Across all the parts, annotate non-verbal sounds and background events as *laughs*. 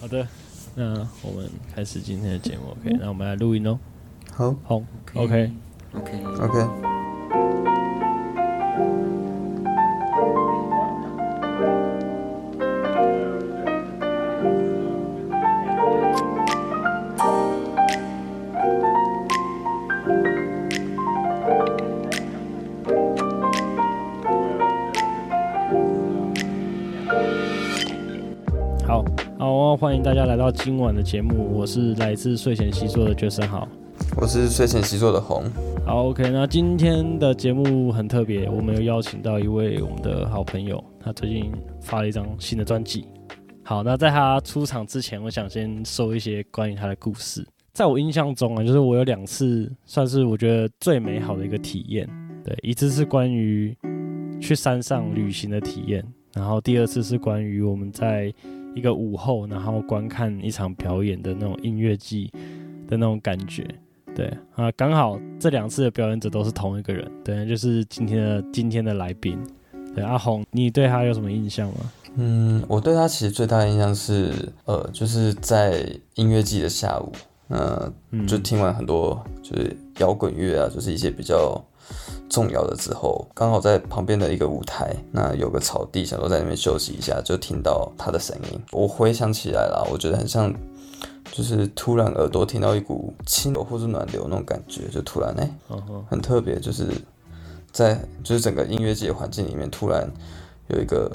好的，那我们开始今天的节目。OK，那我们来录音哦。好，好，OK，OK，OK。欢迎大家来到今晚的节目，我是来自睡前习作的 Jason 好，我是睡前习作的红。好，OK，那今天的节目很特别，我们有邀请到一位我们的好朋友，他最近发了一张新的专辑。好，那在他出场之前，我想先说一些关于他的故事。在我印象中啊，就是我有两次算是我觉得最美好的一个体验，对，一次是关于去山上旅行的体验，然后第二次是关于我们在。一个午后，然后观看一场表演的那种音乐季的那种感觉，对啊，刚好这两次的表演者都是同一个人，对，就是今天的今天的来宾，对，阿红，你对他有什么印象吗？嗯，我对他其实最大的印象是，呃，就是在音乐季的下午，呃，就听完很多就是摇滚乐啊，就是一些比较。重要的之后，刚好在旁边的一个舞台，那有个草地，想说在那边休息一下，就听到他的声音。我回想起来了，我觉得很像，就是突然耳朵听到一股清流或是暖流那种感觉，就突然哎、欸，很特别，就是在就是整个音乐节环境里面，突然有一个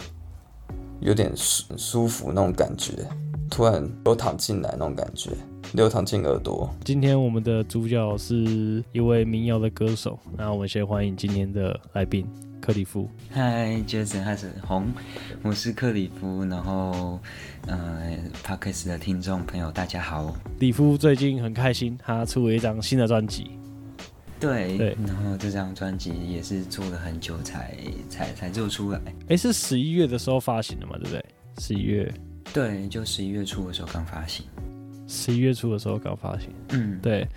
有点舒舒服那种感觉，突然有躺进来那种感觉。流淌进耳朵。今天我们的主角是一位民谣的歌手，那我们先欢迎今天的来宾克里夫。嗨，Jason，还是红，我是克里夫。然后，呃，Podcast 的听众朋友大家好。里夫最近很开心，他出了一张新的专辑。对对，然后这张专辑也是做了很久才才才做出来。哎，是十一月的时候发行的嘛？对不对？十一月。对，就十一月初的时候刚发行。十一月初的时候刚发行，嗯，对，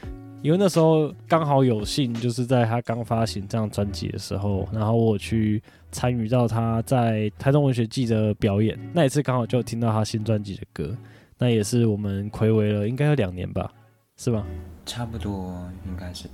因为那时候刚好有幸，就是在他刚发行这张专辑的时候，然后我去参与到他在台中文学季的表演，那一次刚好就听到他新专辑的歌，那也是我们暌违了应该有两年吧，是吧？差不多应该是。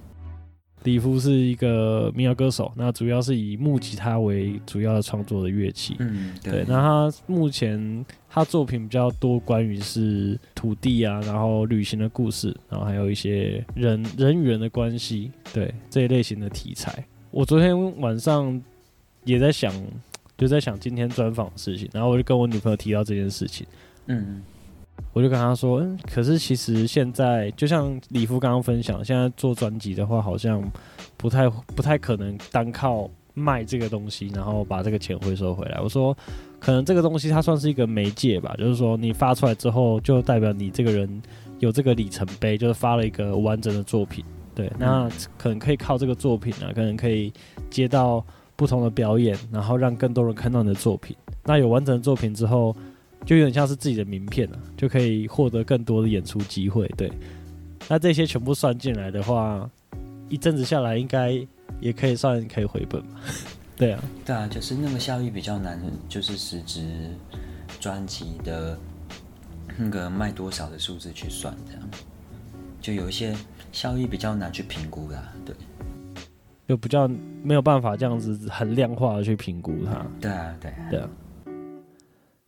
里夫是一个民谣歌手，那主要是以木吉他为主要的创作的乐器。嗯，对。对，那他目前他作品比较多关于是土地啊，然后旅行的故事，然后还有一些人人与人的关系，对这一类型的题材。我昨天晚上也在想，就在想今天专访的事情，然后我就跟我女朋友提到这件事情。嗯。我就跟他说，嗯，可是其实现在就像李夫刚刚分享，现在做专辑的话，好像不太不太可能单靠卖这个东西，然后把这个钱回收回来。我说，可能这个东西它算是一个媒介吧，就是说你发出来之后，就代表你这个人有这个里程碑，就是发了一个完整的作品。对，那可能可以靠这个作品啊，可能可以接到不同的表演，然后让更多人看到你的作品。那有完整的作品之后。就有点像是自己的名片了，就可以获得更多的演出机会。对，那这些全部算进来的话，一阵子下来应该也可以算可以回本嘛。*laughs* 对啊，对啊，就是那个效益比较难，就是实质专辑的那个卖多少的数字去算这样，就有一些效益比较难去评估啦。对，就比较没有办法这样子很量化的去评估它。对啊，对啊，对啊。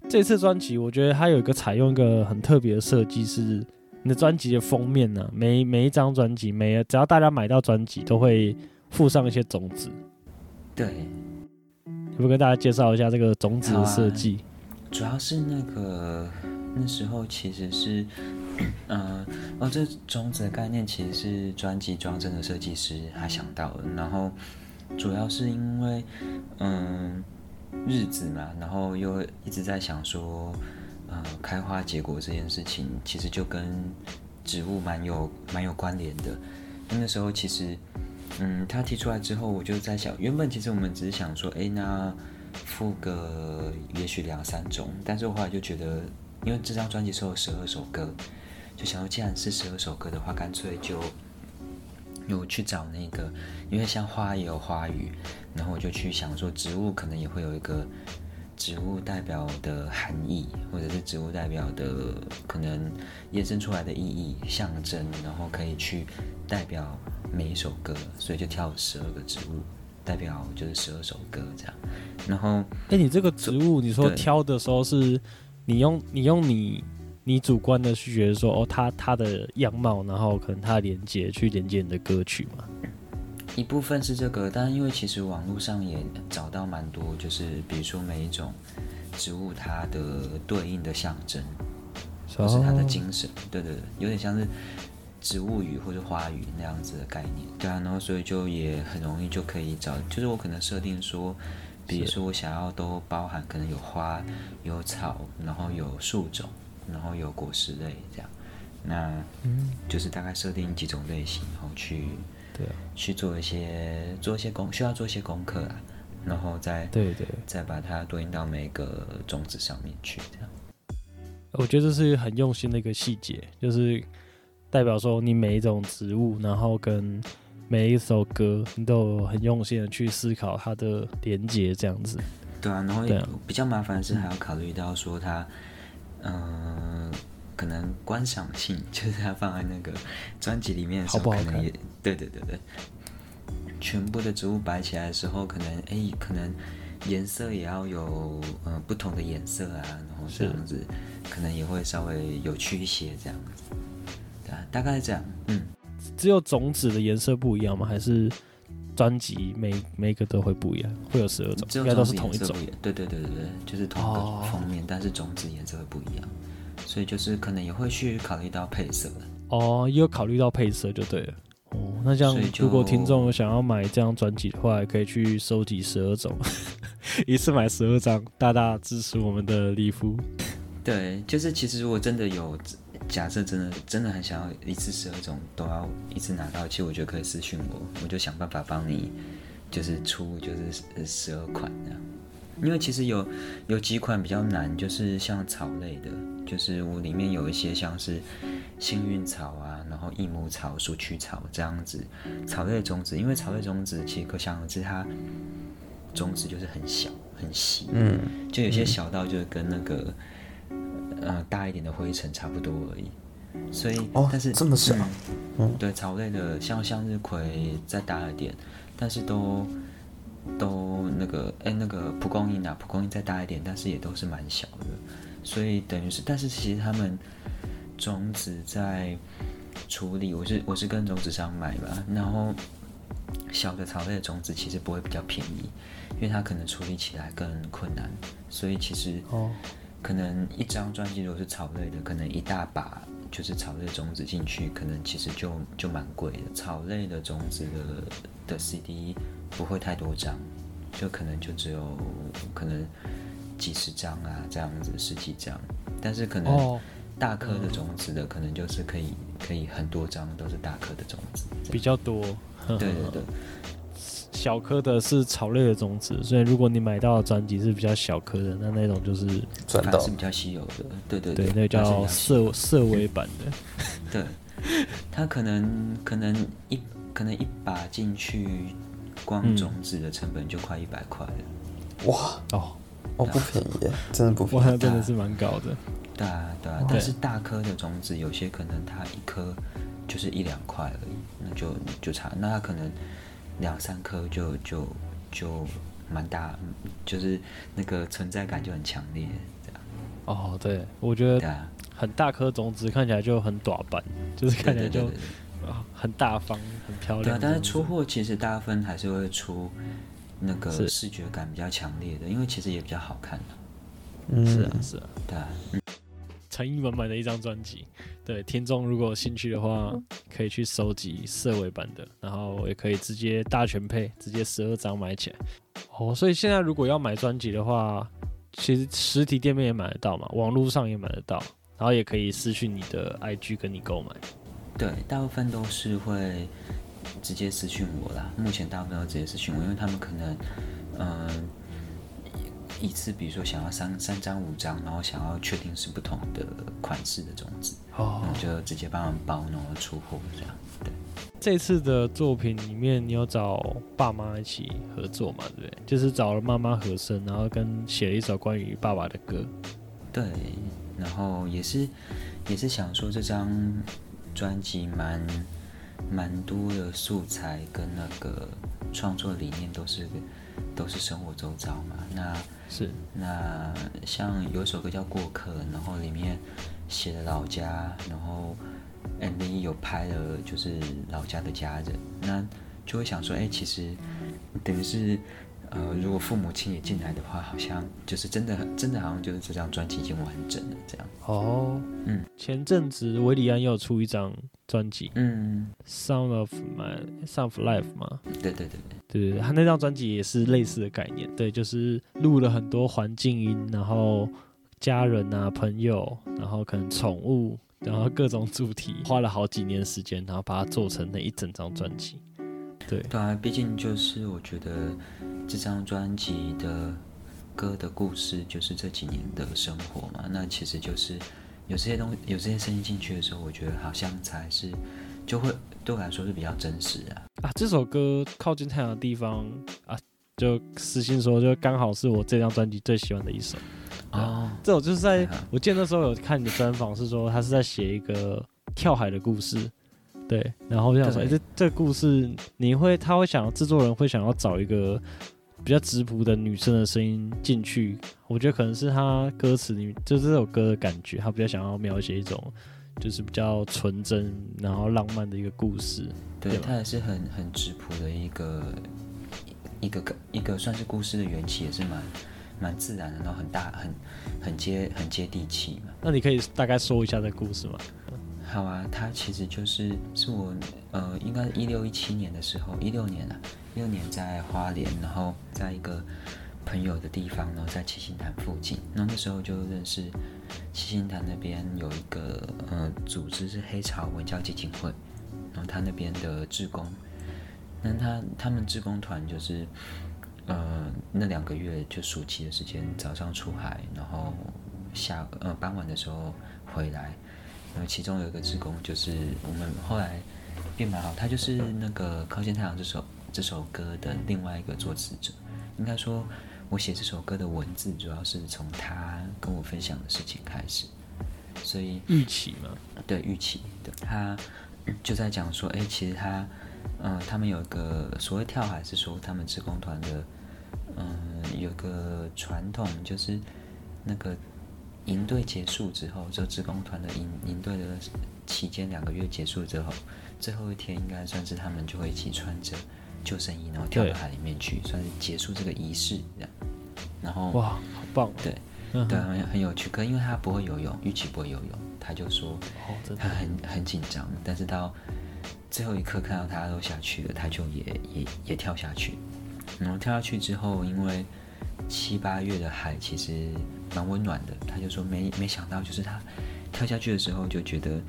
这次专辑，我觉得它有一个采用一个很特别的设计，是你的专辑的封面呢、啊。每每一张专辑，每只要大家买到专辑，都会附上一些种子。对，可不跟大家介绍一下这个种子的设计？主要是那个那时候其实是，嗯、*clears throat* 呃，哦，这种子的概念其实是专辑装帧的设计师他想到的，然后主要是因为，嗯。日子嘛，然后又一直在想说，呃，开花结果这件事情，其实就跟植物蛮有蛮有关联的。那时候其实，嗯，他提出来之后，我就在想，原本其实我们只是想说，哎，那附个也许两三种，但是我后来就觉得，因为这张专辑是有十二首歌，就想说，既然是十二首歌的话，干脆就。有去找那个，因为像花也有花语，然后我就去想说，植物可能也会有一个植物代表的含义，或者是植物代表的可能衍生出来的意义、象征，然后可以去代表每一首歌，所以就挑了十二个植物，代表就是十二首歌这样。然后，哎、欸，你这个植物，你说挑的时候是你用你用你你主观的去觉得说，哦，他他的样貌，然后可能他的连接去连接你的歌曲嘛？一部分是这个，但因为其实网络上也找到蛮多，就是比如说每一种植物它的对应的象征，或是它的精神，对对对，有点像是植物语或者花语那样子的概念，对啊，然后所以就也很容易就可以找，就是我可能设定说，比如说我想要都包含，可能有花、有草，然后有树种，然后有果实类这样，那嗯，就是大概设定几种类型，然后去。对啊，去做一些做一些功，需要做一些功课啊，然后再对对，再把它对应到每个种子上面去，这样。我觉得这是很用心的一个细节，就是代表说你每一种植物，然后跟每一首歌，你都有很用心的去思考它的连接，这样子。对啊，然后比较麻烦的是还要考虑到说它，嗯。呃可能观赏性 *laughs* 就是它放在那个专辑里面的时候，可能也对对对对，全部的植物摆起来的时候，可能哎、欸，可能颜色也要有呃不同的颜色啊，然后这样子可能也会稍微有趣一些这样子，对啊，大概是这样，嗯，只有种子的颜色不一样吗？还是专辑每每个都会不一样？会有十二种，应该都是同一种，对对对对对，就是同一个封面，哦、但是种子颜色会不一样。所以就是可能也会去考虑到配色哦，也有考虑到配色就对了哦。那这样如果听众想要买这张专辑的话，也可以去收集十二种，*laughs* 一次买十二张，大大支持我们的礼服。对，就是其实如果真的有假设，真的真的很想要一次十二种都要一次拿到，其实我觉得可以私信我，我就想办法帮你，就是出就是十二款这样。因为其实有有几款比较难，就是像草类的，就是我里面有一些像是幸运草啊，然后益母草、鼠曲草这样子草类种子。因为草类种子其实可想而知，它种子就是很小很细，嗯，就有些小到就是跟那个呃大一点的灰尘差不多而已。所以，哦，但是这么小，嗯，对，草类的像向日葵再大一点，但是都。都那个哎，那个蒲公英啊，蒲公英再大一点，但是也都是蛮小的，所以等于是，但是其实他们种子在处理，我是我是跟种子商买嘛，然后小的草类的种子其实不会比较便宜，因为它可能处理起来更困难，所以其实哦，可能一张专辑如果是草类的，可能一大把就是草类种子进去，可能其实就就蛮贵的，草类的种子的的 CD。不会太多张，就可能就只有可能几十张啊，这样子十几张，但是可能大颗的种子的可能就是可以可以很多张都是大颗的种子，比较多。对 *laughs* 对对，小颗的是草类的种子，所以如果你买到的专辑是比较小颗的，那那种就是赚到是比较稀有的。对对对，对，那叫色色微版的。对，它可能可能一可能一把进去。光种子的成本就快一百块了，哇哦哦，不便宜耶，真的不便宜，哇，真的是蛮高的。对啊对啊，但是大颗的种子有些可能它一颗就是一两块而已，那就就差，那它可能两三颗就就就蛮大，就是那个存在感就很强烈，这样。哦，对，我觉得很大颗种子看起来就很短板，就是看起来就。对对对对对很大方，很漂亮。对，但是出货其实大部分还是会出那个视觉感比较强烈的，因为其实也比较好看的。嗯，是啊，是啊，对啊。诚意满满的一张专辑，对听众如果有兴趣的话，可以去收集色违版的，然后也可以直接大全配，直接十二张买起来。哦，所以现在如果要买专辑的话，其实实体店面也买得到嘛，网络上也买得到，然后也可以私讯你的 IG 跟你购买。对，大部分都是会直接私讯我啦。目前大部分都直接私讯我，因为他们可能，嗯、一次比如说想要三三张五张，然后想要确定是不同的款式的种子，哦，然后就直接帮他们包，然后出货这样。对，这次的作品里面，你有找爸妈一起合作嘛？对不对？就是找了妈妈和声，然后跟写了一首关于爸爸的歌。对，然后也是也是想说这张专辑蛮蛮多的素材跟那个创作理念都是都是生活周遭嘛。那是那像有一首歌叫《过客》，然后里面写了老家，然后 MV 有拍了就是老家的家人，那就会想说，哎，其实等于是。呃，如果父母亲也进来的话，好像就是真的，真的好像就是这张专辑已经完整了这样。哦，嗯，前阵子韦里安又有出一张专辑，嗯，Sound of My Sound of Life 嘛，对对对对对对，他那张专辑也是类似的概念，对，就是录了很多环境音，然后家人啊、朋友，然后可能宠物，然后各种主题，花了好几年时间，然后把它做成那一整张专辑。对对啊，毕竟就是我觉得这张专辑的歌的故事，就是这几年的生活嘛。那其实就是有这些东西，有这些声音进去的时候，我觉得好像才是就会对我来说是比较真实啊。啊，这首歌靠近太阳的地方啊，就私信说，就刚好是我这张专辑最喜欢的一首。哦，这首就是在我记得那时候有看你的专访，是说他是在写一个跳海的故事。对，然后我想说，哎，这这个故事，你会，他会想，制作人会想要找一个比较质朴的女生的声音进去。我觉得可能是他歌词里面，就这首歌的感觉，他比较想要描写一种，就是比较纯真，然后浪漫的一个故事。对，对他也是很很质朴的一个一个一个算是故事的缘起，也是蛮蛮自然的，然后很大很很接很接地气嘛。那你可以大概说一下这个故事吗？好啊，他其实就是是我，呃，应该是一六一七年的时候，一六年啊，一六年在花莲，然后在一个朋友的地方，然后在七星潭附近，然后那时候就认识七星潭那边有一个呃组织是黑潮文教基金会，然后他那边的志工，那他他们志工团就是呃那两个月就暑期的时间，早上出海，然后下呃傍晚的时候回来。呃，其中有一个职工，就是我们后来变蛮好，他就是那个《靠近太阳》这首这首歌的另外一个作词者。应该说，我写这首歌的文字主要是从他跟我分享的事情开始。所以玉琪嘛，对玉琪，对，他就在讲说，哎，其实他，嗯、呃，他们有一个所谓跳海，是说他们职工团的，嗯、呃，有个传统，就是那个。营队结束之后，就志工团的营营队的期间两个月结束之后，最后一天应该算是他们就会一起穿着救生衣，然后跳到海里面去，算是结束这个仪式这样。然后哇，好棒！对，嗯、*laughs* 对，很很有趣。可因为他不会游泳，玉琪不会游泳，他就说他很很紧张，但是到最后一刻看到他都下去了，他就也也也跳下去。然后跳下去之后，因为七八月的海其实蛮温暖的，他就说没没想到，就是他跳下去的时候就觉得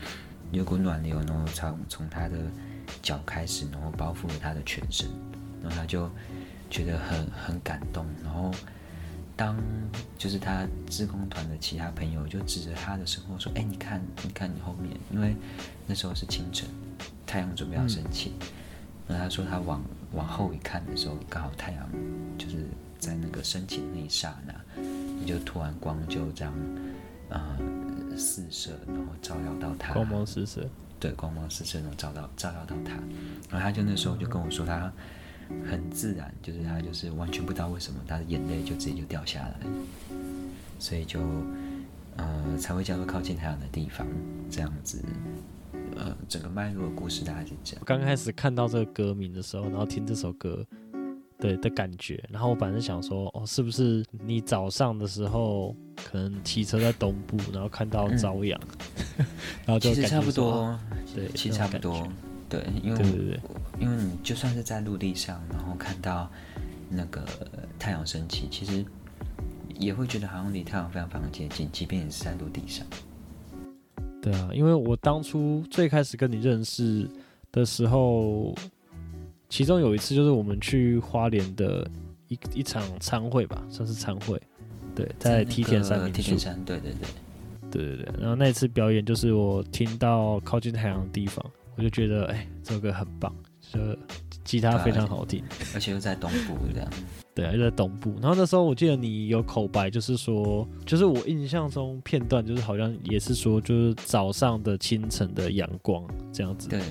有股暖流，然后从从他的脚开始，然后包覆了他的全身，然后他就觉得很很感动。然后当就是他志工团的其他朋友就指着他的身后说：“哎，你看，你看你后面，因为那时候是清晨，太阳准备要升起。嗯”然后他说他往往后一看的时候，刚好太阳就是。在那个升起的那一刹那，你就突然光就这样，呃，四射，然后照耀到他。光芒四射。对，光芒四射，然后照到照耀到他。然后他就那时候就跟我说，他很自然，就是他就是完全不知道为什么他的眼泪就直接就掉下来，所以就呃才会叫做靠近太阳的地方这样子。呃，整个脉络的故事大概是这样。我刚开始看到这个歌名的时候，然后听这首歌。对的感觉，然后我本来想说，哦，是不是你早上的时候可能骑车在东部，然后看到朝阳，嗯、*laughs* 然后就其实差不多，对，其实差不多，对，因为对对对，因为你就算是在陆地上，然后看到那个太阳升起，其实也会觉得好像离太阳非常非常接近，即便你是在陆地上。对啊，因为我当初最开始跟你认识的时候。其中有一次就是我们去花莲的一一场餐会吧，算是餐会，对，在梯田山，梯田山，对对对，对对对。然后那一次表演就是我听到靠近太阳的地方，我就觉得哎，这首歌很棒，就吉他非常好听，而且又在东部这样。对啊，又在东部。然后那时候我记得你有口白，就是说，就是我印象中片段，就是好像也是说，就是早上的清晨的阳光这样子。对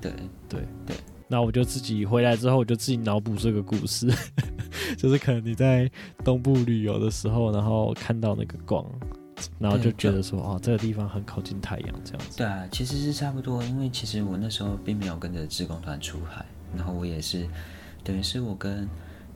对对对。那我就自己回来之后，我就自己脑补这个故事，*laughs* 就是可能你在东部旅游的时候，然后看到那个光，然后就觉得说，哦，这个地方很靠近太阳这样子。对啊，其实是差不多，因为其实我那时候并没有跟着志工团出海，然后我也是，等于是我跟。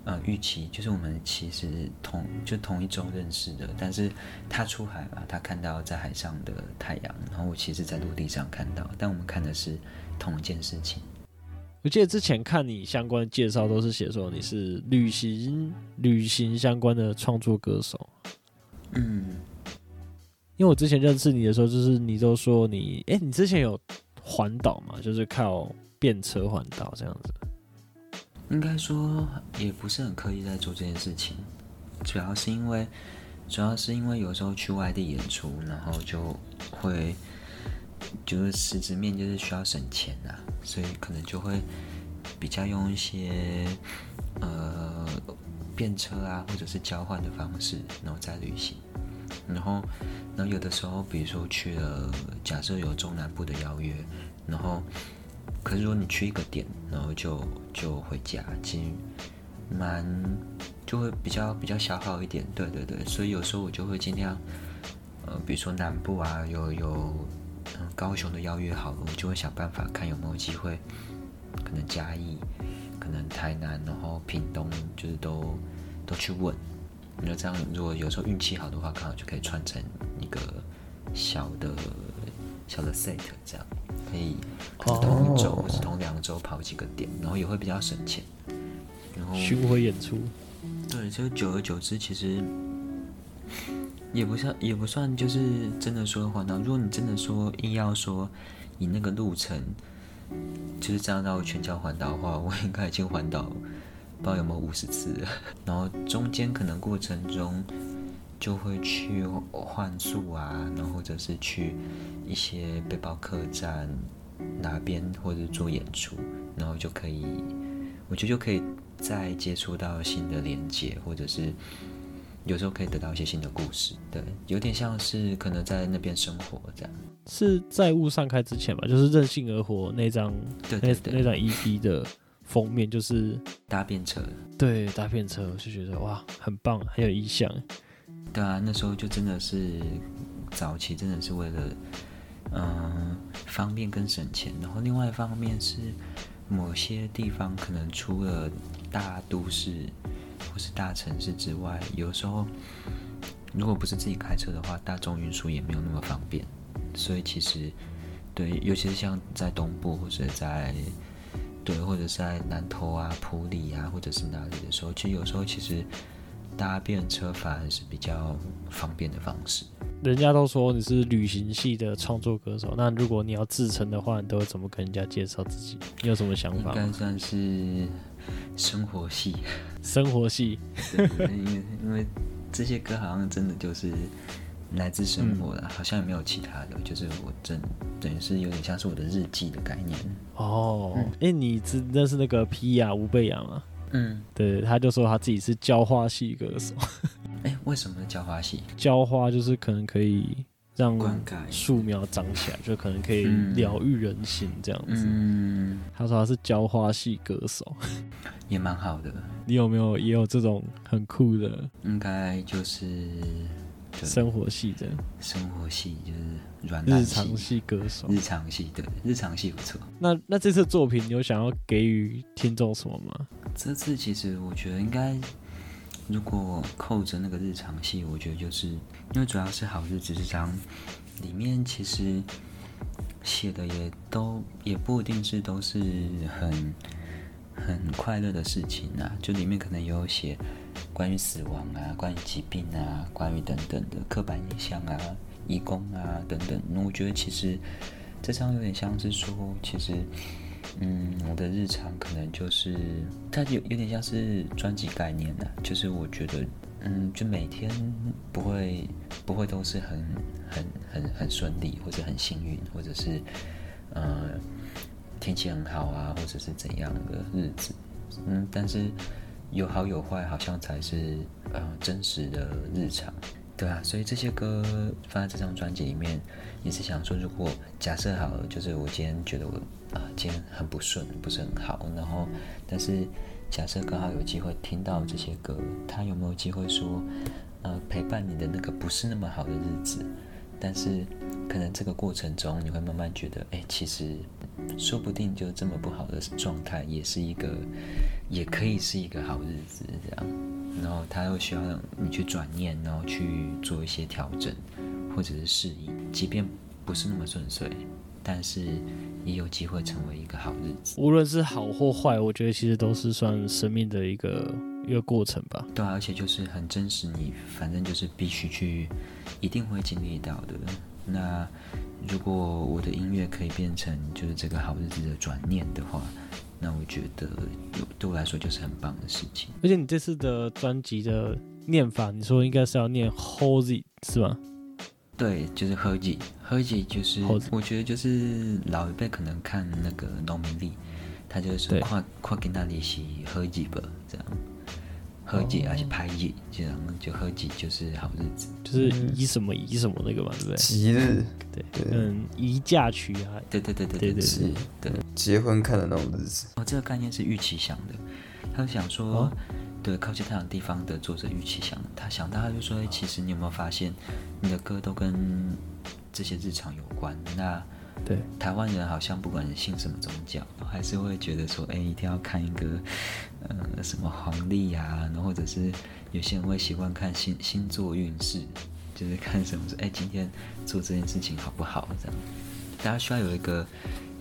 呃，玉琪就是我们其实同就同一周认识的，但是他出海吧，他看到在海上的太阳，然后我其实在陆地上看到，但我们看的是同一件事情。我记得之前看你相关介绍都是写说你是旅行旅行相关的创作歌手。嗯，因为我之前认识你的时候，就是你都说你，哎，你之前有环岛嘛？就是靠便车环岛这样子。应该说也不是很刻意在做这件事情，主要是因为，主要是因为有时候去外地演出，然后就会就是实质面就是需要省钱啊，所以可能就会比较用一些呃便车啊，或者是交换的方式，然后再旅行，然后然后有的时候，比如说去了，假设有中南部的邀约，然后。可是如果你去一个点，然后就就回家，其实蛮就会比较比较消耗一点，对对对，所以有时候我就会尽量，呃，比如说南部啊，有有高雄的邀约好了，我就会想办法看有没有机会，可能嘉义，可能台南，然后屏东，就是都都去问，那这样如果有时候运气好的话，刚好就可以串成一个小的小的 set 这样。可以同一周或是同两周跑几个点，然后也会比较省钱。然后巡回演出，对，就久而久之，其实也不算也不算，就是真的说环岛。如果你真的说硬要说以那个路程就是这样绕全球环岛的话，我应该已经环岛不知道有没有五十次。然后中间可能过程中。就会去换宿啊，然后或者是去一些背包客栈那边，或者做演出，然后就可以，我觉得就可以再接触到新的连接，或者是有时候可以得到一些新的故事。对，有点像是可能在那边生活这样。是在雾散开之前吧，就是任性而活那张，对对对，那那张 EP 的封面就是搭便车，对，搭便车，我就觉得哇，很棒，很有意象。对啊，那时候就真的是早期，真的是为了嗯、呃、方便跟省钱。然后另外一方面是某些地方可能出了大都市或是大城市之外，有时候如果不是自己开车的话，大众运输也没有那么方便。所以其实对，尤其是像在东部或者在对，或者是在南投啊、埔里啊，或者是哪里的时候，其实有时候其实。搭便车反而是比较方便的方式。人家都说你是旅行系的创作歌手，那如果你要自称的话，你都会怎么跟人家介绍自己？你有什么想法？应该算是生活系。生活系，因为因为这些歌好像真的就是来自生活的，嗯、好像也没有其他的，就是我真等于是有点像是我的日记的概念。哦，哎、嗯欸，你知认识那个皮亚吴贝亚吗？嗯，对，他就说他自己是浇花系歌手。*laughs* 哎，为什么浇花系？浇花就是可能可以让树苗长起来，就可能可以疗愈人心这样子。嗯，他说他是浇花系歌手，也蛮好的。你有没有也有这种很酷的？应该就是。生活系的，生活系就是软日常系歌手，日常系对，日常系不错。那那这次作品你有想要给予听众什么吗？这次其实我觉得应该，如果扣着那个日常戏，我觉得就是因为主要是好日子这张里面其实写的也都也不一定是都是很很快乐的事情啊，就里面可能有写。关于死亡啊，关于疾病啊，关于等等的刻板印象啊，义工啊等等，那我觉得其实这张有点像是说，其实，嗯，我的日常可能就是它有有点像是专辑概念的，就是我觉得，嗯，就每天不会不会都是很很很很顺利，或者很幸运，或者是呃天气很好啊，或者是怎样的日子，嗯，但是有好有坏，好像才是呃真实的日常，对啊，所以这些歌放在这张专辑里面，也是想说，如果假设好了，就是我今天觉得我啊、今天很不顺，不是很好，然后但是假设刚好有机会听到这些歌，他有没有机会说，呃，陪伴你的那个不是那么好的日子？但是，可能这个过程中，你会慢慢觉得，哎，其实说不定就这么不好的状态，也是一个，也可以是一个好日子，这样。然后他又需要你去转念，然后去做一些调整，或者是适应，即便不是那么顺遂，但是也有机会成为一个好日子。无论是好或坏，我觉得其实都是算生命的一个。一个过程吧，对啊，而且就是很真实，你反正就是必须去，一定会经历到的。那如果我的音乐可以变成就是这个好日子的转念的话，那我觉得对我来说就是很棒的事情。而且你这次的专辑的念法，你说应该是要念 Hozi 是吗？对，就是 Hozi，Hozi 就是我觉得就是老一辈可能看那个农民历，他就是跨跨给那里是 Hozi 吧，这样。和解而且拍节，这样就和解就是好日子，就是以什么以什么那个嘛，对不对？吉日，对，嗯，宜嫁娶啊，对对对对对对对，结婚看的那种日子。哦，这个概念是玉琪想的，他想说，对，靠近太阳地方的作者玉琪想，他想到他就说，其实你有没有发现，你的歌都跟这些日常有关？那对，台湾人好像不管信什么宗教，还是会觉得说，哎，一定要看一个，呃，什么黄历啊，然后或者是有些人会习惯看星星座运势，就是看什么说，哎，今天做这件事情好不好？这样，大家需要有一个，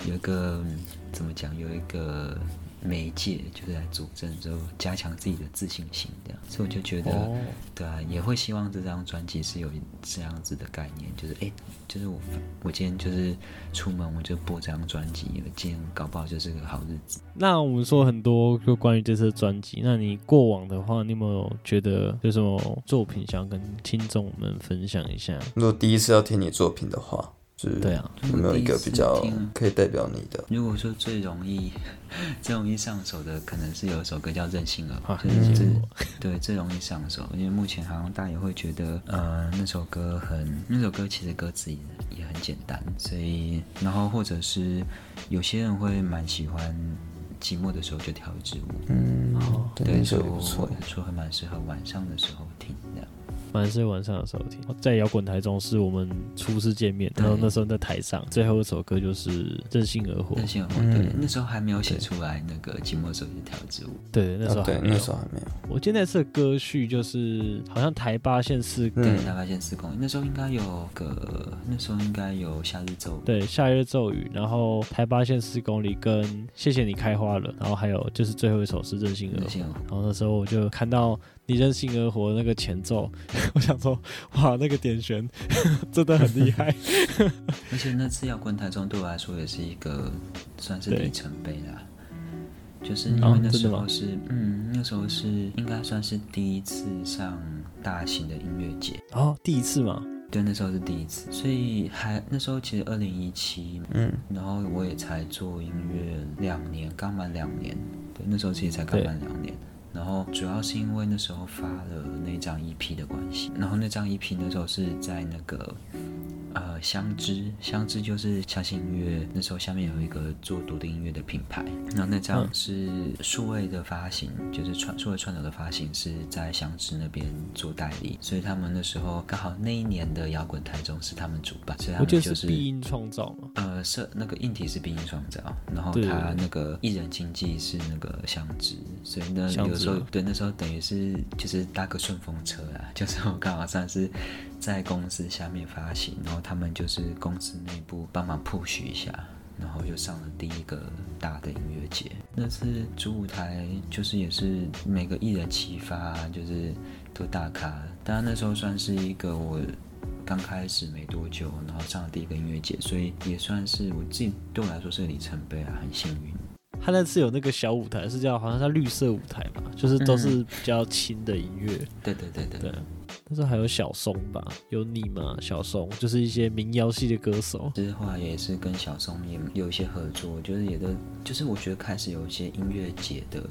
有一个怎么讲，有一个。媒介就是来佐证，之后加强自己的自信心，这样，所以我就觉得，哦、对啊，也会希望这张专辑是有这样子的概念，就是，哎，就是我，我今天就是出门我就播这张专辑，今天搞不好就是个好日子。那我们说很多就关于这次专辑，那你过往的话，你有没有觉得有什么作品想要跟听众们分享一下？如果第一次要听你作品的话。对啊，有没有一个比较可以代表你的？如果说最容易、最容易上手的，可能是有一首歌叫《任性而活》，就是、嗯、对最容易上手。因为目前好像大家也会觉得，呃，那首歌很，那首歌其实歌词也也很简单，所以然后或者是有些人会蛮喜欢寂寞的时候就跳一支舞，嗯，对，所以我说还蛮适合晚上的时候听这样。反正晚上的时候听，在摇滚台中是我们初次见面，然后那时候在台上，最后一首歌就是《任性而活》。任性而活，对，那时候还没有写出来那个寂寞的时候就跳支舞。对，那时候还没有，那时候还没有。我记得那次的歌序就是好像台八线四，对，台八线四公里。那时候应该有个，那时候应该有夏日咒语。对，夏日咒语，然后台八线四公里跟谢谢你开花了，然后还有就是最后一首是任性而活。然后那时候我就看到。你任性而活那个前奏，*laughs* 我想说，哇，那个点旋 *laughs* 真的很厉害。*laughs* 而且那次要滚台中对我来说也是一个算是里程碑啦，就是因为那时候是，嗯，嗯，那时候是应该算是第一次上大型的音乐节。哦，第一次嘛？对，那时候是第一次，所以还那时候其实二零一七，嗯，然后我也才做音乐两年，刚满两年，对，那时候其实才刚满两年。然后主要是因为那时候发了那张 EP 的关系，然后那张 EP 那时候是在那个。呃，相知，相知就是相信音乐。那时候下面有一个做独立音乐的品牌，然后那张是数位的发行，嗯、就是串数位串流的发行是在相知那边做代理，所以他们那时候刚好那一年的摇滚台中是他们主办，所以他们就是必音创造嘛。呃，是那个硬体是必音创造，然后他那个艺人经纪是那个相知，所以呢有时候对那时候等于是就是搭个顺风车啊，就是我刚好算是。在公司下面发行，然后他们就是公司内部帮忙 push 一下，然后就上了第一个大的音乐节。那次主舞台就是也是每个艺人齐发，就是都大咖。当然那时候算是一个我刚开始没多久，然后上了第一个音乐节，所以也算是我自己对我来说是个里程碑啊，很幸运。他那次有那个小舞台，是叫好像叫绿色舞台吧，就是都是比较轻的音乐。对对对对。对那时候还有小松吧，有你嘛？小松就是一些民谣系的歌手。之后也是跟小松也有一些合作，就是也都就是我觉得开始有一些音乐节的。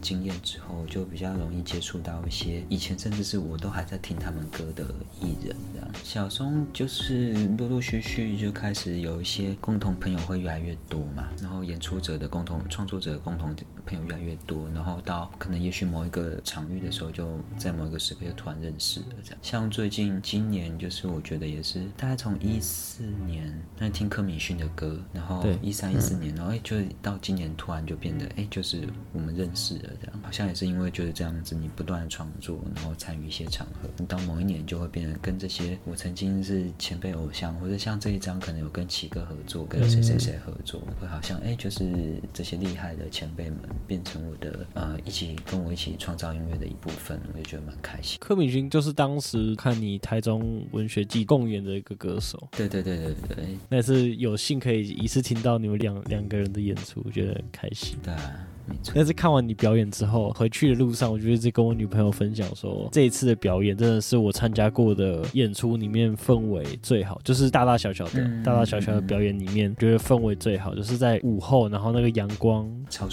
经验之后，就比较容易接触到一些以前甚至是我都还在听他们歌的艺人，这样。小松就是陆陆续续就开始有一些共同朋友会越来越多嘛，然后演出者的共同创作者的共同朋友越来越多，然后到可能也许某一个场域的时候，就在某一个时刻就突然认识了这样。像最近今年，就是我觉得也是大概从一四年那听柯敏勋的歌，然后一三一四年，然后哎，就到今年突然就变得哎，就是我们认识了。这样好像也是因为就是这样子，你不断的创作，然后参与一些场合，你到某一年就会变成跟这些我曾经是前辈偶像，或者像这一张可能有跟奇哥合作，跟谁谁谁合作，会好像哎，就是这些厉害的前辈们变成我的呃一起跟我一起创造音乐的一部分，我也觉得蛮开心。柯敏君就是当时看你台中文学季共演的一个歌手，对对对对对，那是有幸可以一次听到你们两两个人的演出，我觉得很开心。对啊。但是看完你表演之后，回去的路上，我就一直跟我女朋友分享说，这一次的表演真的是我参加过的演出里面氛围最好，就是大大小小的、大大小小的表演里面，觉得氛围最好，就是在午后，然后那个阳光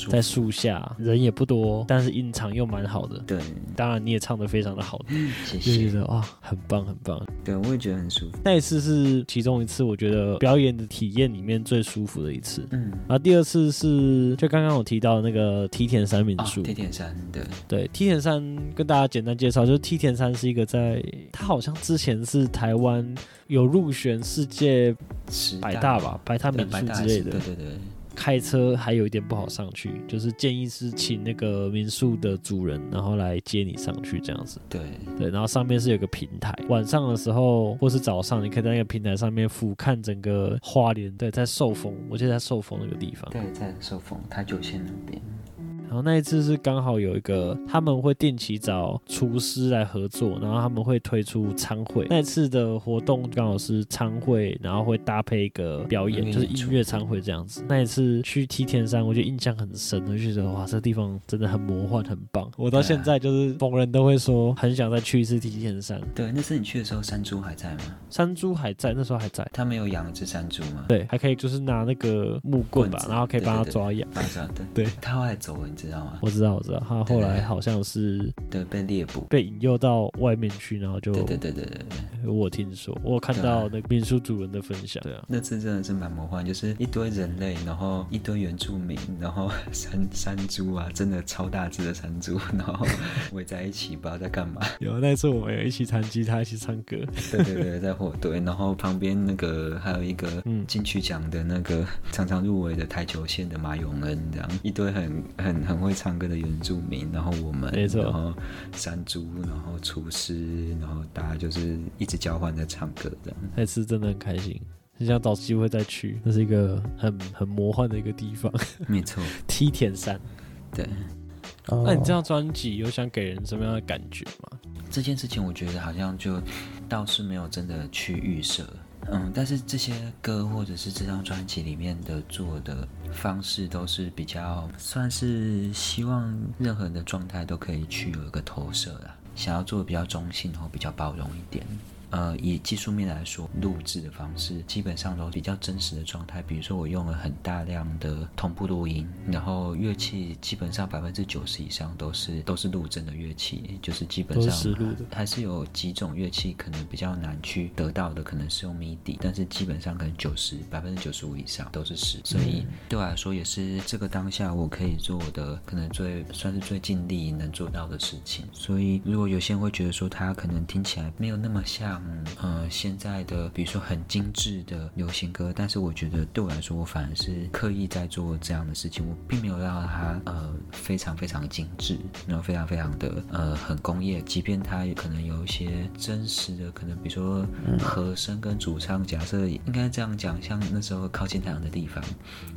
在树下，人也不多，但是音场又蛮好的。对，当然你也唱的非常的好，谢谢。就觉得哇，很棒很棒。对，我也觉得很舒服。那一次是其中一次，我觉得表演的体验里面最舒服的一次。嗯，然后第二次是就刚刚我提到那个。呃，梯田山民宿。梯田山，对对，梯田山跟大家简单介绍，就是梯田山是一个在，他好像之前是台湾有入选世界百大吧，百大民宿之类的，对对对。开车还有一点不好上去，就是建议是请那个民宿的主人，然后来接你上去这样子。对对，然后上面是有个平台，晚上的时候或是早上，你可以在那个平台上面俯瞰整个花莲。对，在寿丰，我记得在寿丰那个地方。对，在寿丰台九线那边。然后那一次是刚好有一个，他们会定期找厨师来合作，然后他们会推出餐会。那一次的活动刚好是餐会，然后会搭配一个表演，就是音乐餐会这样子。那一次去梯田山，我就印象很深，我就觉得哇，这地方真的很魔幻，很棒。我到现在就是逢人都会说，很想再去一次梯田山。对，那次你去的时候，山猪还在吗？山猪还在，那时候还在。他们有养一只山猪吗？对，还可以就是拿那个木棍吧，然后可以帮他抓痒。对 *laughs* 他后来走知道吗？我知道，我知道，他后来好像是对，被猎捕，被引诱到外面去，然后就对对对对对，我听说，我看到那个民宿主人的分享，对啊，那次真的是蛮魔幻，就是一堆人类，然后一堆原住民，然后 *laughs* 山山猪啊，真的超大只的山猪，然后 *laughs* 围在一起，不知道在干嘛。有那次我们有一起弹吉他，一起唱歌，对对对，在火堆，*laughs* 然后旁边那个还有一个嗯。金曲奖的那个常常入围的台球线的马永恩，这样一堆很很很会唱歌的原住民，然后我们，没错，然后山猪，然后厨师，然后大家就是一直交换在唱歌，这样那次真的很开心，很想找机会再去，那是一个很很魔幻的一个地方。没错，*laughs* 梯田山，对。那你这张专辑有想给人什么样的感觉吗？这件事情我觉得好像就倒是没有真的去预设。嗯，但是这些歌或者是这张专辑里面的做的方式都是比较算是希望任何人的状态都可以去有一个投射啦，想要做的比较中性或比较包容一点。呃，以技术面来说，录制的方式基本上都比较真实的状态。比如说，我用了很大量的同步录音，然后乐器基本上百分之九十以上都是都是录真的乐器，就是基本上还是有几种乐器可能比较难去得到的，可能是用 MIDI，但是基本上可能九十百分之九十五以上都是实。所以对我来说，也是这个当下我可以做的可能最算是最尽力能做到的事情。所以，如果有些人会觉得说他可能听起来没有那么像。嗯呃，现在的比如说很精致的流行歌，但是我觉得对我来说，我反而是刻意在做这样的事情，我并没有让它呃非常非常精致，然后非常非常的呃很工业，即便它可能有一些真实的，可能比如说和声跟主唱，假设应该这样讲，像那时候靠近太阳的地方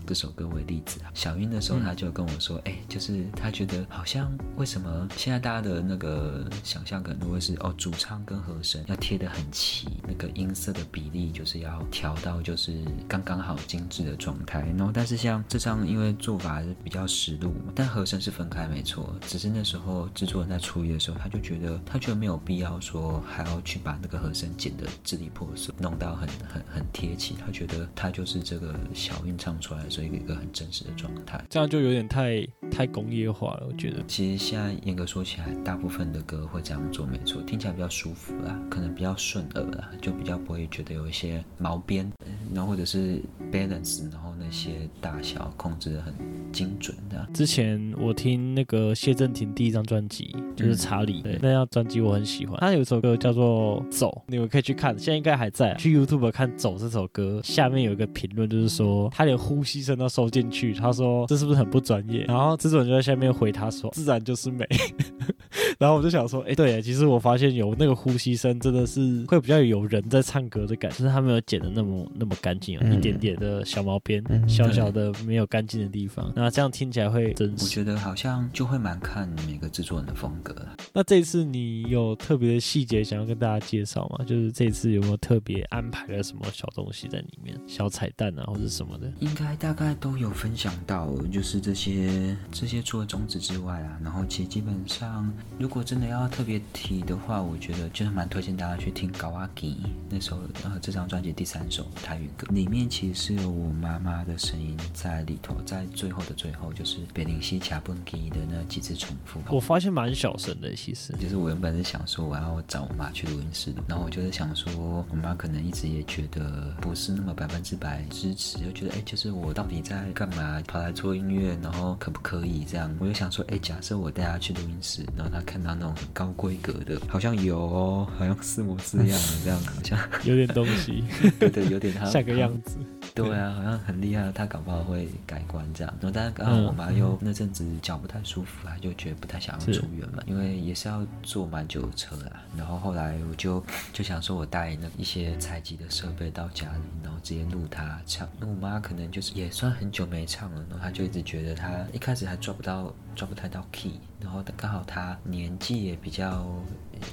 这首歌为例子啊，小英的时候他就跟我说，哎、嗯，就是他觉得好像为什么现在大家的那个想象可能都会是哦主唱跟和声要贴的。很齐，那个音色的比例就是要调到就是刚刚好精致的状态。然后但是像这张，因为做法是比较实录，但和声是分开没错，只是那时候制作人在处理的时候，他就觉得他觉得没有必要说还要去把那个和声剪得支离破碎，弄到很很很贴切。他觉得他就是这个小韵唱出来的时候一个一个很真实的状态，这样就有点太太工业化了。我觉得其实现在严格说起来，大部分的歌会这样做没错，听起来比较舒服啦，可能比较顺耳啦，就比较不会觉得有一些毛边，然后或者是 balance，然后那些大小控制的很精准的。之前我听那个谢震廷第一张专辑就是查理，对，那张专辑我很喜欢，他有一首歌叫做《走》，你们可以去看，现在应该还在啊，去 YouTube 看《走》这首歌，下面有一个评论就是说他连呼吸声都收进去，他说这是不是很不专业？然后制作人就在下面回他说：“自然就是美。*laughs* ”然后我就想说，哎，对，其实我发现有那个呼吸声，真的是会比较有人在唱歌的感觉，就是他没有剪的那么那么干净，有一点点的小毛边，小小的没有干净的地方，那这样听起来会真实。我觉得好像就会蛮看每个制作人的风格。那这次你有特别的细节想要跟大家介绍吗？就是这次有没有特别安排了什么小东西在里面，小彩蛋啊，或者什么的？应该大概都有分享到，就是这些这些除了种子之外啊，然后其实基本上。如果真的要特别提的话，我觉得就是蛮推荐大家去听《高阿吉》那首呃这张专辑第三首台语歌，里面其实是有我妈妈的声音在里头，在最后的最后就是北林西卡蹦吉的那几次重复。我发现蛮小声的，其实就是我原本是想说我要找我妈去录音室录，然后我就是想说我妈可能一直也觉得不是那么百分之百支持，就觉得哎，就是我到底在干嘛，跑来做音乐，然后可不可以这样？我就想说哎，假设我带他去录音室，然后他。看到那种很高规格的，好像有哦，好像是模是样的这样，好像有点东西，*laughs* 对对，有点他 *laughs* 像个样子。对啊，好像很厉害，他搞不好会改观这样。然后，但是刚好我妈又那阵子脚不太舒服啊，就觉得不太想要出远门，因为也是要坐蛮久的车啦。然后后来我就就想说，我带那一些采集的设备到家里，然后直接录他唱。那我妈可能就是也算很久没唱了，然后她就一直觉得她一开始还抓不到，抓不太到 key。然后刚好他年纪也比较，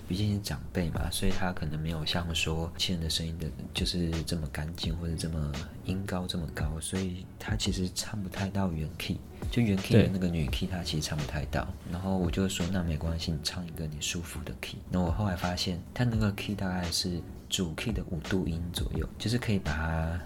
毕竟是长辈嘛，所以他可能没有像说亲人的声音的，就是这么干净或者这么音高这么高，所以他其实唱不太到原 key，就原 key 的那个女 key，他其实唱不太到。然后我就说那没关系，你唱一个你舒服的 key。那我后来发现，他那个 key 大概是主 key 的五度音左右，就是可以把它。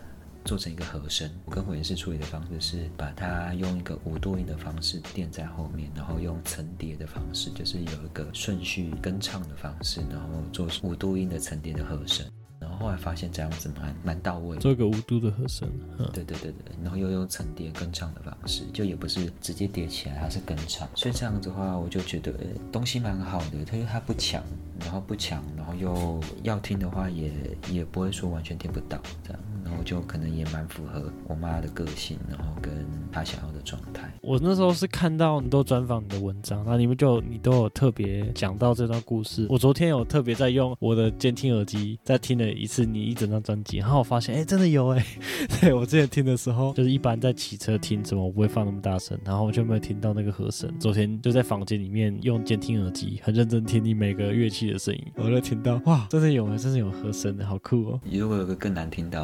做成一个和声，我跟混音师处理的方式是把它用一个五度音的方式垫在后面，然后用层叠的方式，就是有一个顺序跟唱的方式，然后做五度音的层叠的和声。然后后来发现这样子蛮蛮到位，做一个五度的和声。对对对对，然后又用层叠跟唱的方式，就也不是直接叠起来，它是跟唱。所以这样子的话，我就觉得东西蛮好的，它因为它不强，然后不强，然后又要听的话也也不会说完全听不到这样。然后就可能也蛮符合我妈的个性，然后跟她想要的状态。我那时候是看到你都专访你的文章，然后你们就你都有特别讲到这段故事。我昨天有特别在用我的监听耳机再听了一次你一整张专辑，然后我发现哎，真的有哎。*laughs* 对，我之前听的时候，就是一般在骑车听，怎么我不会放那么大声，然后我就没有听到那个和声。昨天就在房间里面用监听耳机，很认真听你每个乐器的声音，我就听到哇，真的有哎，真的有和声的，好酷哦。如果有个更难听到。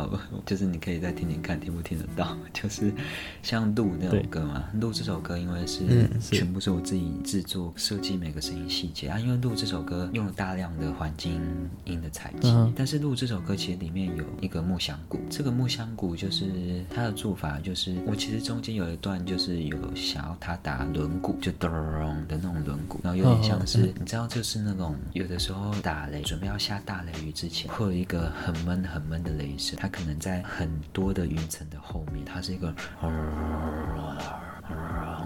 就是你可以再听听看，听不听得到？*laughs* 就是像《录》那首歌嘛，《录》这首歌因为是全部是我自己制作设计每个声音细节啊，因为《录》这首歌用了大量的环境音的采集，嗯、但是《录》这首歌其实里面有一个木箱鼓，这个木箱鼓就是它的做法就是，我其实中间有一段就是有想要它打轮鼓，就咚的那种轮鼓，然后有点像是、嗯、你知道，就是那种有的时候打雷准备要下大雷雨之前，会有一个很闷很闷的雷声，它可能。在很多的云层的后面，它是一个。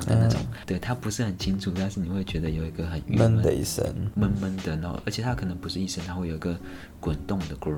的那种，对，它不是很清楚，但是你会觉得有一个很郁闷的一声，闷闷的，然后而且它可能不是一声，它会有一个滚动的咕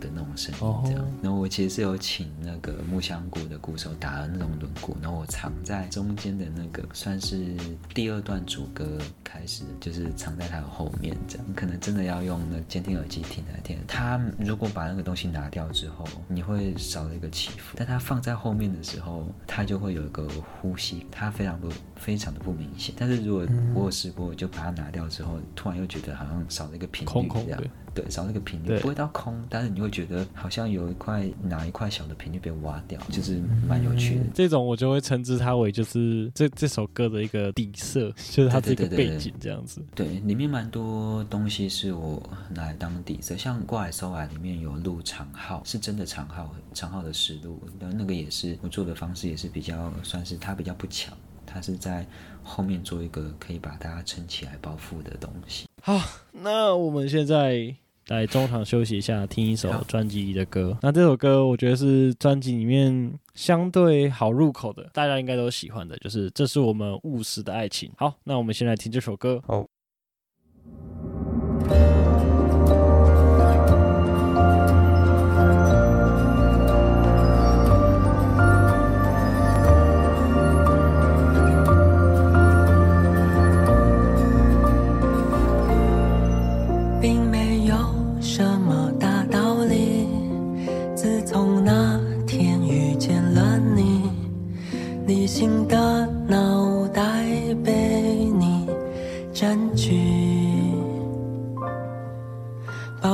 的那种声音，这样。然后我其实是有请那个木香鼓的鼓手打了那种轮鼓，然后我藏在中间的那个算是第二段主歌开始，就是藏在它的后面，这样。可能真的要用那监听耳机听来听。它如果把那个东西拿掉之后，你会少了一个起伏，但它放在后面的时候，它就会有一个呼吸，他非常多。非常的不明显。但是如果我有试过，就把它拿掉之后，突然又觉得好像少了一个频率，空空的，对，少了一个频率，不会到空，但是你会觉得好像有一块哪一块小的频率被挖掉，就是蛮有趣的。这种我就会称之它为就是这这首歌的一个底色，就是它这个背景这样子。对，里面蛮多东西是我拿来当底色，像过来搜来里面有录长号，是真的长号，长号的实录，然后那个也是我做的方式也是比较算是它比较不强，它是在后面做一个可以把大家撑起来包覆的东西。好，那我们现在来中场休息一下，听一首专辑里的歌。那这首歌我觉得是专辑里面相对好入口的，大家应该都喜欢的，就是这是我们务实的爱情。好，那我们先来听这首歌。好。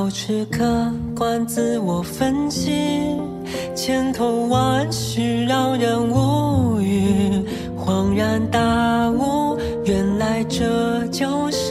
保持客观自我分析，千头万绪让人无语，恍然大悟，原来这就是